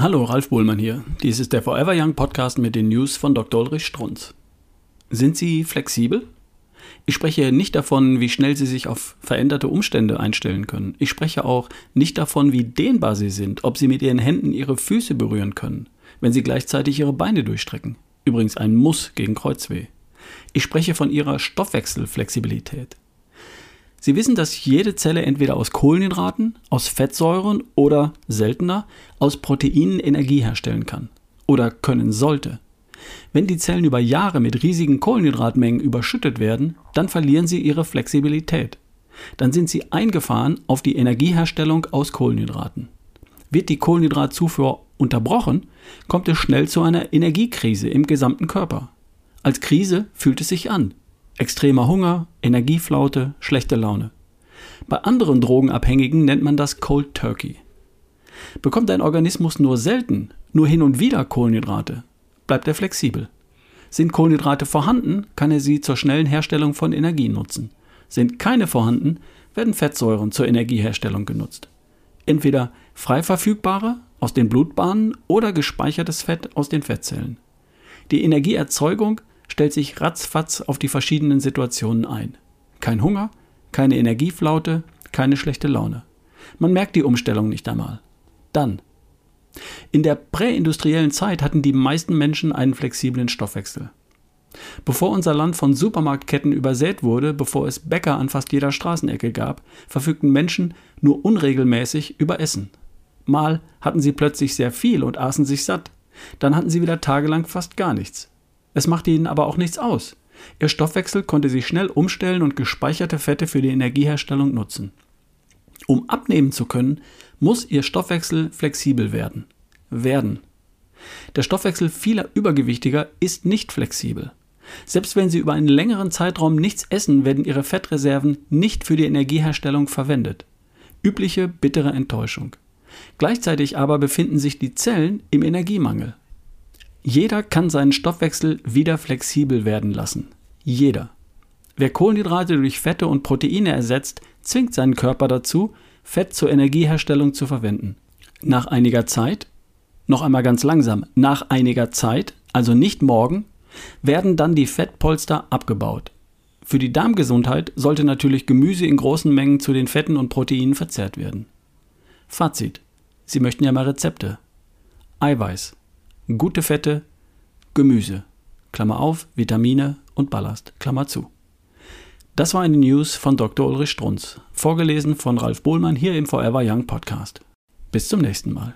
Hallo, Ralf Bohlmann hier. Dies ist der Forever Young Podcast mit den News von Dr. Ulrich Strunz. Sind Sie flexibel? Ich spreche nicht davon, wie schnell Sie sich auf veränderte Umstände einstellen können. Ich spreche auch nicht davon, wie dehnbar Sie sind, ob Sie mit Ihren Händen Ihre Füße berühren können, wenn Sie gleichzeitig Ihre Beine durchstrecken. Übrigens ein Muss gegen Kreuzweh. Ich spreche von Ihrer Stoffwechselflexibilität. Sie wissen, dass jede Zelle entweder aus Kohlenhydraten, aus Fettsäuren oder, seltener, aus Proteinen Energie herstellen kann. Oder können sollte. Wenn die Zellen über Jahre mit riesigen Kohlenhydratmengen überschüttet werden, dann verlieren sie ihre Flexibilität. Dann sind sie eingefahren auf die Energieherstellung aus Kohlenhydraten. Wird die Kohlenhydratzufuhr unterbrochen, kommt es schnell zu einer Energiekrise im gesamten Körper. Als Krise fühlt es sich an. Extremer Hunger, Energieflaute, schlechte Laune. Bei anderen Drogenabhängigen nennt man das Cold Turkey. Bekommt ein Organismus nur selten, nur hin und wieder Kohlenhydrate, bleibt er flexibel. Sind Kohlenhydrate vorhanden, kann er sie zur schnellen Herstellung von Energie nutzen. Sind keine vorhanden, werden Fettsäuren zur Energieherstellung genutzt. Entweder frei verfügbare aus den Blutbahnen oder gespeichertes Fett aus den Fettzellen. Die Energieerzeugung stellt sich ratzfatz auf die verschiedenen Situationen ein. Kein Hunger, keine Energieflaute, keine schlechte Laune. Man merkt die Umstellung nicht einmal. Dann. In der präindustriellen Zeit hatten die meisten Menschen einen flexiblen Stoffwechsel. Bevor unser Land von Supermarktketten übersät wurde, bevor es Bäcker an fast jeder Straßenecke gab, verfügten Menschen nur unregelmäßig über Essen. Mal hatten sie plötzlich sehr viel und aßen sich satt, dann hatten sie wieder tagelang fast gar nichts. Es machte ihnen aber auch nichts aus. Ihr Stoffwechsel konnte sich schnell umstellen und gespeicherte Fette für die Energieherstellung nutzen. Um abnehmen zu können, muss ihr Stoffwechsel flexibel werden. Werden. Der Stoffwechsel vieler Übergewichtiger ist nicht flexibel. Selbst wenn sie über einen längeren Zeitraum nichts essen, werden ihre Fettreserven nicht für die Energieherstellung verwendet. Übliche bittere Enttäuschung. Gleichzeitig aber befinden sich die Zellen im Energiemangel. Jeder kann seinen Stoffwechsel wieder flexibel werden lassen. Jeder. Wer Kohlenhydrate durch Fette und Proteine ersetzt, zwingt seinen Körper dazu, Fett zur Energieherstellung zu verwenden. Nach einiger Zeit, noch einmal ganz langsam, nach einiger Zeit, also nicht morgen, werden dann die Fettpolster abgebaut. Für die Darmgesundheit sollte natürlich Gemüse in großen Mengen zu den Fetten und Proteinen verzehrt werden. Fazit. Sie möchten ja mal Rezepte. Eiweiß gute Fette, Gemüse, Klammer auf, Vitamine und Ballast, Klammer zu. Das war eine News von Dr. Ulrich Strunz, vorgelesen von Ralf Bohlmann hier im Forever Young Podcast. Bis zum nächsten Mal.